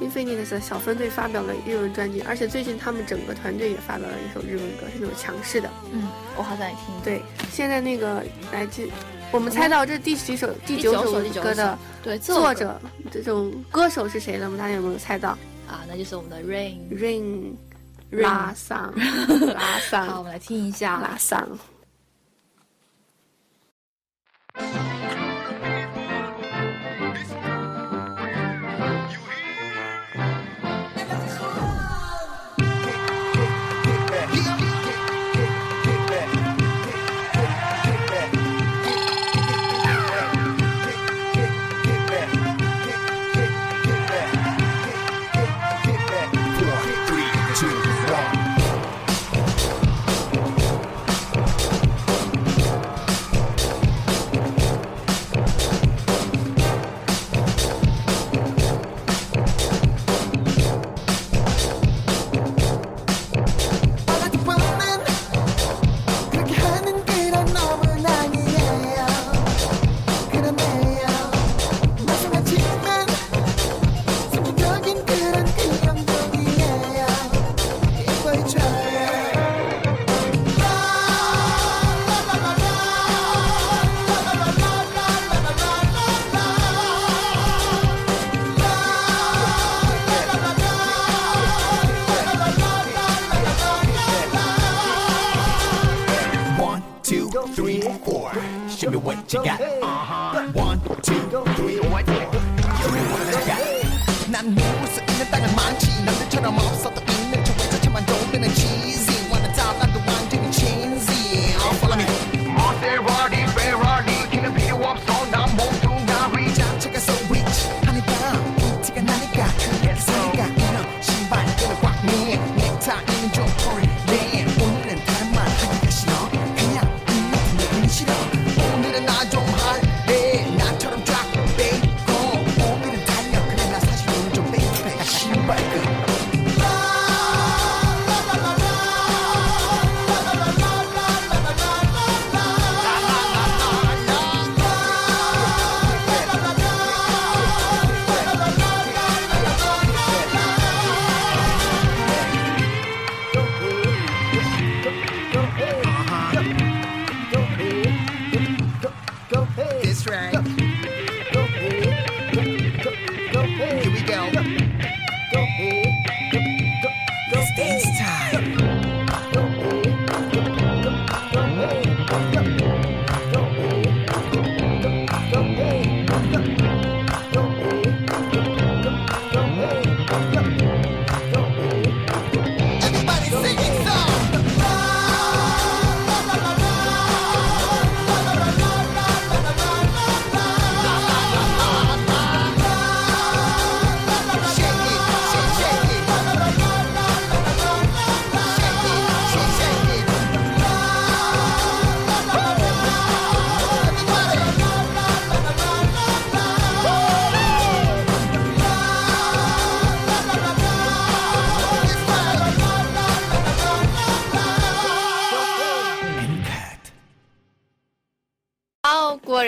，Infinite 的小分队发表了日文专辑，而且最近他们整个团队也发表了一首日文歌，是那种强势的。嗯，我好想听。对，现在那个来自，我们猜到这第几首、第第九首歌的作者，这种歌手是谁了吗？大家有没有猜到啊，那就是我们的 Rain。？Rain 拉桑 拉好，我们来听一下拉桑。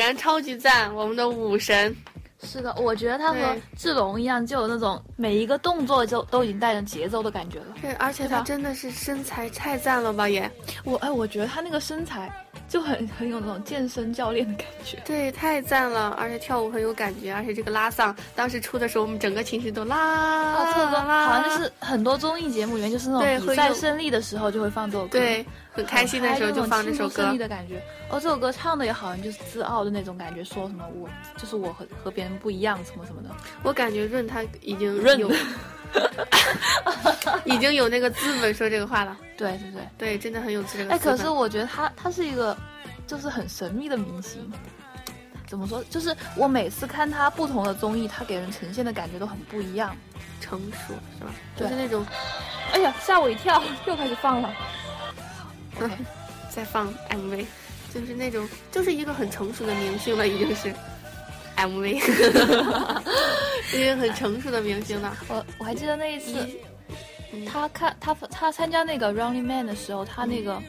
然超级赞，我们的武神。是的，我觉得他和志龙一样，就有那种每一个动作就都已经带着节奏的感觉了。对，而且他真的是身材太赞了吧也。我哎，我觉得他那个身材就很很有那种健身教练的感觉。对，太赞了，而且跳舞很有感觉，而且这个拉丧当时出的时候，我们整个寝室都拉啊，这首歌拉，好像就是很多综艺节目里面，就是那对种比赛胜利的时候就会放这首歌，对，很开心的时候就放这首歌。的感觉。哦，这首歌唱的也好像就是自傲的那种感觉，说什么我就是我和和别人不一样，什么什么的。我感觉润他已经润有 已经有那个资本说这个话了。对对对，对，真的很有这个哎，可是我觉得他他是一个就是很神秘的明星。怎么说？就是我每次看他不同的综艺，他给人呈现的感觉都很不一样。成熟是吧？就是那种，哎呀，吓我一跳，又开始放了。嗯，在放 MV，就是那种，就是一个很成熟的明星了，已经是 MV，一个很成熟的明星了。我我还记得那一次，嗯他看他他参加那个 Running Man 的时候，他那个、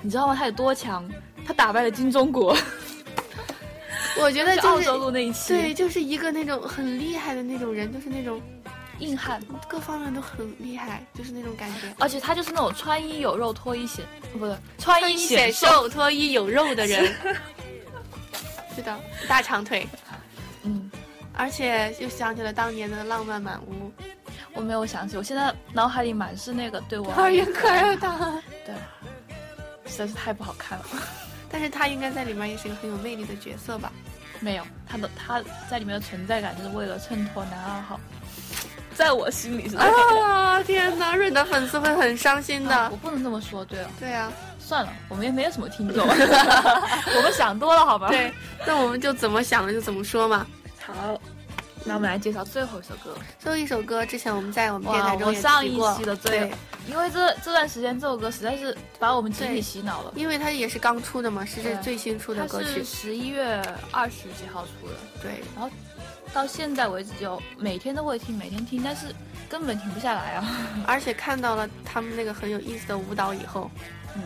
你知道吗？他有多强？他打败了金钟国。我觉得就是澳洲路那一期，对，就是一个那种很厉害的那种人，就是那种硬汉，各方面都很厉害，就是那种感觉。而且他就是那种穿衣有肉脱衣显，不是穿衣显显瘦脱衣有肉的人。是的，大长腿。嗯，而且又想起了当年的浪漫满屋。我没有想起，我现在脑海里满是那个对我二元可爱的，对，实在是太不好看了。但是他应该在里面也是一个很有魅力的角色吧？没有，他的他在里面的存在感就是为了衬托男二号，在我心里是这样。啊！天哪，润的粉丝会很伤心的。啊我不能这么说，对啊，对啊，算了，我们也没有什么听众，我们想多了，好吧？对，那我们就怎么想了就怎么说嘛。好，那我们来介绍最后一首歌。最后一首歌，之前我们在我们电，台中上一过期的最对，因为这这段时间这首歌实在是把我们集体对洗脑了。因为它也是刚出的嘛，是这对最新出的歌曲它是。十一月二十几号出的，对，然后到现在为止就每天都会听，每天听，但是根本停不下来啊。而且看到了他们那个很有意思的舞蹈以后，嗯，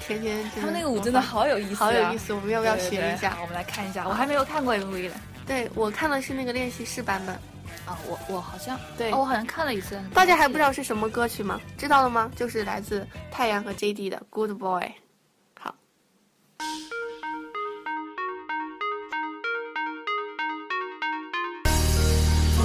天天他们那个舞真的好有意思、啊，好有意思，我们要不要学一下？我们来看一下，我还没有看过 MV 呢。对我看的是那个练习室版本，啊，我我好像对哦，我好像看了一次。大家还不知道是什么歌曲吗？知道了吗？就是来自太阳和 JD 的《Good Boy》。好，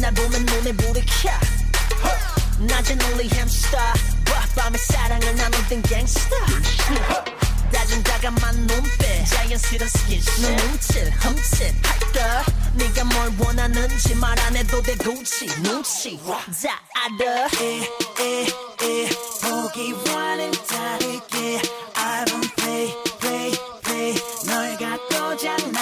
날 보면 눈에 불이 켜 낮엔 only hamster 밤에 사랑을 나누던 gangster. 다진 다감한 눈빛. 자연스런 스킨십. 눈 훔칠 훔칠 할까? 네가 뭘 원하는지 말 안 해도 돼 굳이 눈치. 다 알아 에에에 보기와는 다르게. I don't play play play. 널 갖고 장난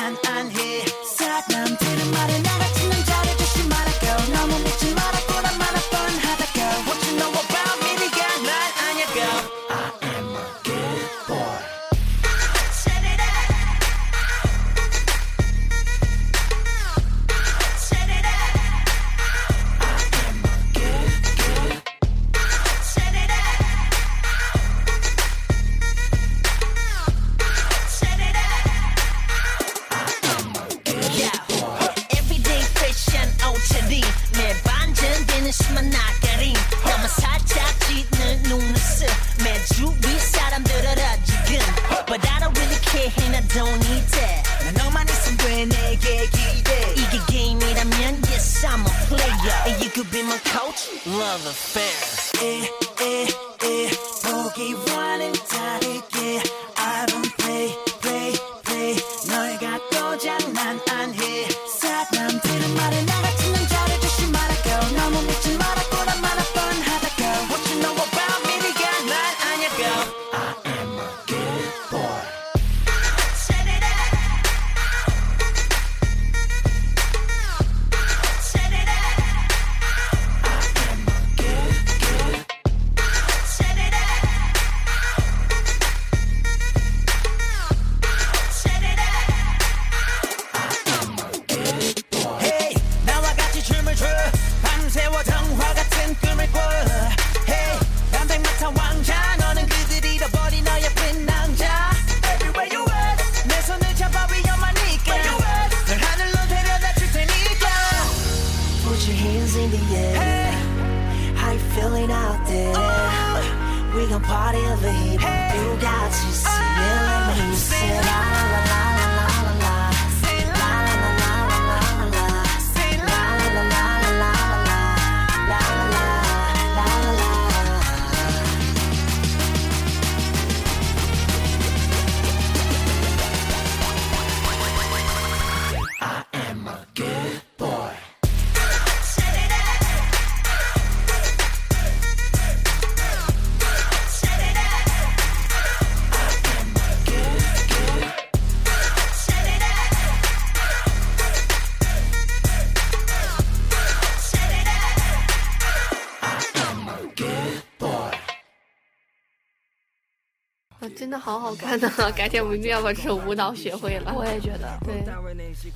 好好看的、改天我们一定要把这首舞蹈学会了。我也觉得，对，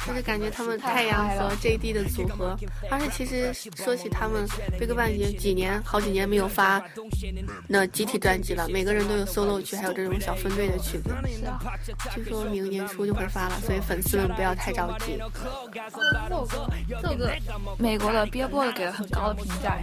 就是感觉他们太阳和 JD 的组合，而且其实说起他们，BigBang 已经几年、好几年没有发那集体专辑了，每个人都有 solo 曲，还有这种小分队的曲子。是啊，据说明年初就会发了，所以粉丝们不要太着急。这首歌，这首歌，美国的 Billboard 给了很高的评价。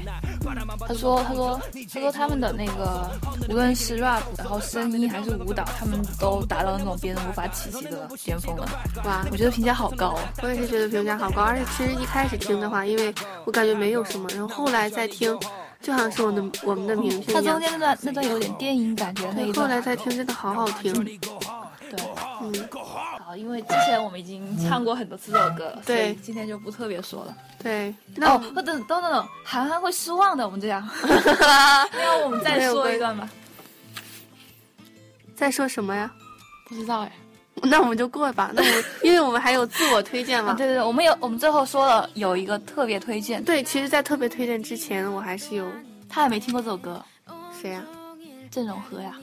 他说，他说，他说他们的那个无论是 rap，然后声音还是舞蹈，他们都达到那种别人无法企及的巅峰了。哇，我觉得评价好高哦。我也是觉得评价好高，而且其实一开始听的话，因为我感觉没有什么，然后后来再听，就好像是我的我们的明星它中。间那段那段有点电影感觉那一对，段，后来再听真的好好听。对，嗯，好，因为之前我们已经唱过很多次这首歌了，所对以今天就不特别说了。对，那哦，等等等等，涵涵会失望的，我们这样，那 要我们再说一段吧？再说什么呀？不知道哎。那我们就过吧。那我因为我们还有自我推荐嘛。对对，我们有我们最后说了有一个特别推荐，对，其实，在特别推荐之前，我还是有他还没听过这首歌，谁呀、郑容和呀。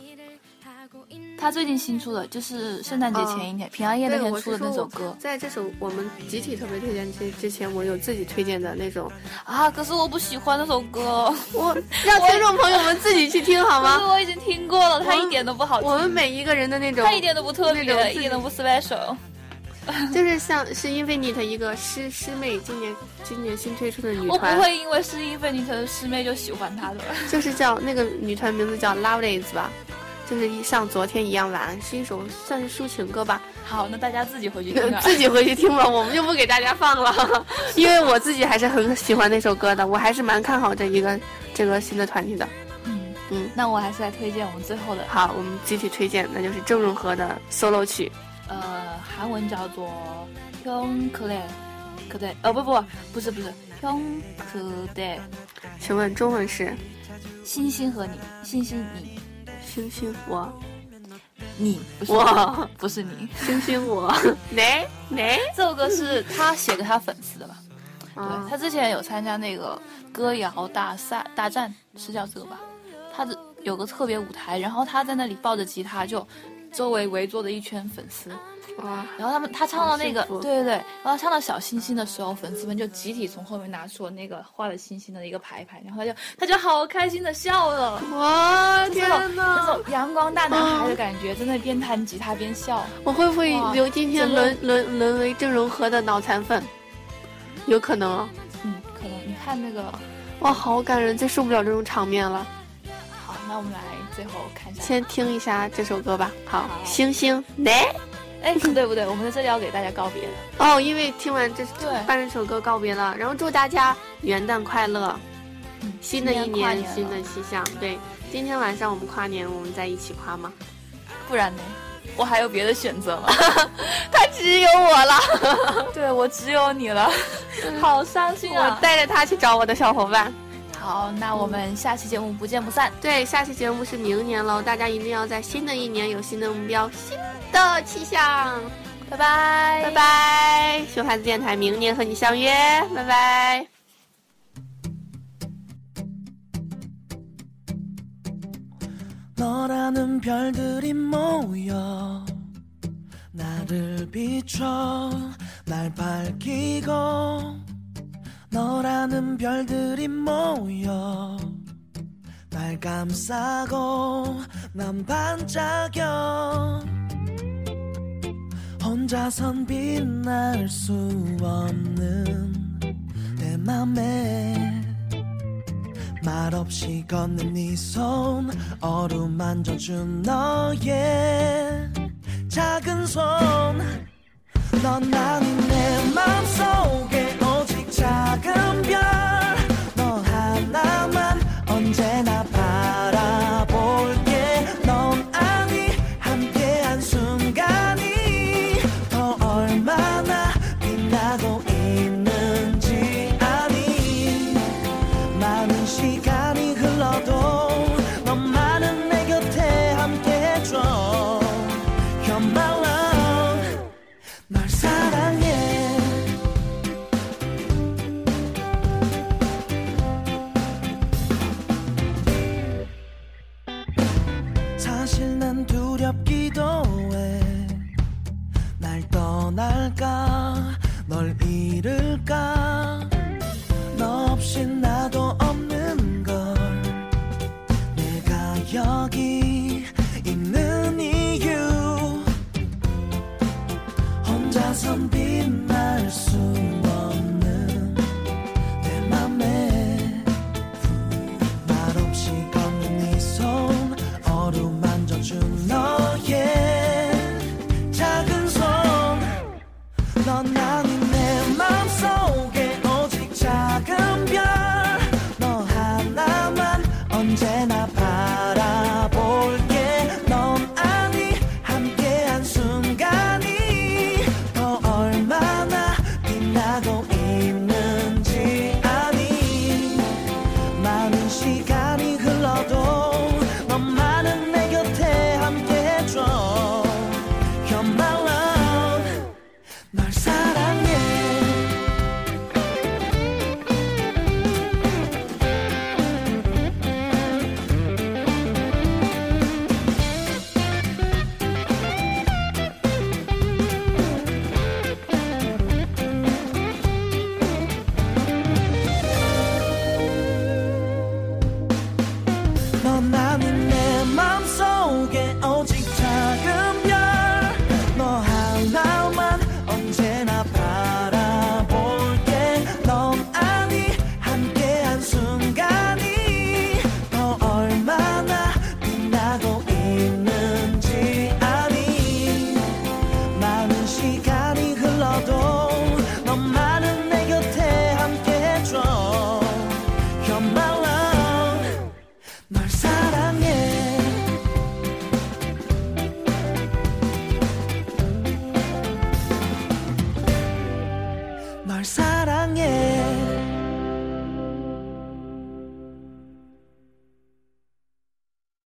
他最近新出的，就是圣诞节前一天、平安夜那，天出的那首歌在这首我们集体特别推荐之之前，我有自己推荐的那种，啊。可是我不喜欢那首歌，我 让听众朋友们自己去听好可是吗？我已经听过了，它一点都不好听，我们每一个人的那种，它一点都不特别，一点都不 special。就是像是 Infinite 一个师师妹，今年今年新推出的女团，我不会因为是因为你的师妹就喜欢她的。就是叫那个女团名字叫 Lovelace 吧，就是像昨天一样晚，是一首算是抒情歌吧。好，那大家自己回去 听。自己回去听吧，我们就不给大家放了，因为我自己还是很喜欢那首歌的，我还是蛮看好这一个这个新的团体的。嗯嗯，那我还是来推荐我们最后的。好，我们集体推荐，那就是郑容和的 solo 曲。呃，韩文叫做 p y o n g k l a 可对，哦不不不是不是 p y o n g k l a 请问中文是？星星和你，星星你。星星我。你不是我。不是你，星星我。哪哪这首歌是他写给他粉丝的吧？对啊他之前有参加那个歌谣大赛大战，是叫这个吧？他的有个特别舞台，然后他在那里抱着吉他，就周围围坐的一圈粉丝，哇，然后他们他唱到那个对对对，然后唱到小星星的时候，粉丝们就集体从后面拿出了那个画了星星的一个牌牌，然后他就他就好开心的笑了。哇天哪！那种阳光大男孩的感觉，在那边弹吉他边笑。我会不会哇留今天沦沦沦为郑容和的脑残粉？有可能啊！嗯，可能你看那个，哇，好感人，最受不了这种场面了。好，那我们来最后看一下。先听一下这首歌吧。好，好星星哪？哎，不对不对，我们在这里要给大家告别的。哦，因为听完这对伴这首歌告别了，然后祝大家元旦快乐，嗯新的一年年新的气象。对，今天晚上我们跨年，我们在一起跨吗？不然呢？我还有别的选择吗？他只有我了，对我只有你了，好伤心啊我啊！带着他去找我的小伙伴。好，那我们下期节目不见不散。对，下期节目是明年喽，大家一定要在新的一年有新的目标，新的气象。拜拜，拜拜，熊孩子电台明年和你相约，拜拜。 너라는 별들이 모여 날 감싸고 난 반짝여 혼자선 빛날 수 없는 내 맘에 말없이 걷는 네손 어루만져준 너의 작은 손. 넌 아닌 내 맘속에 작은 별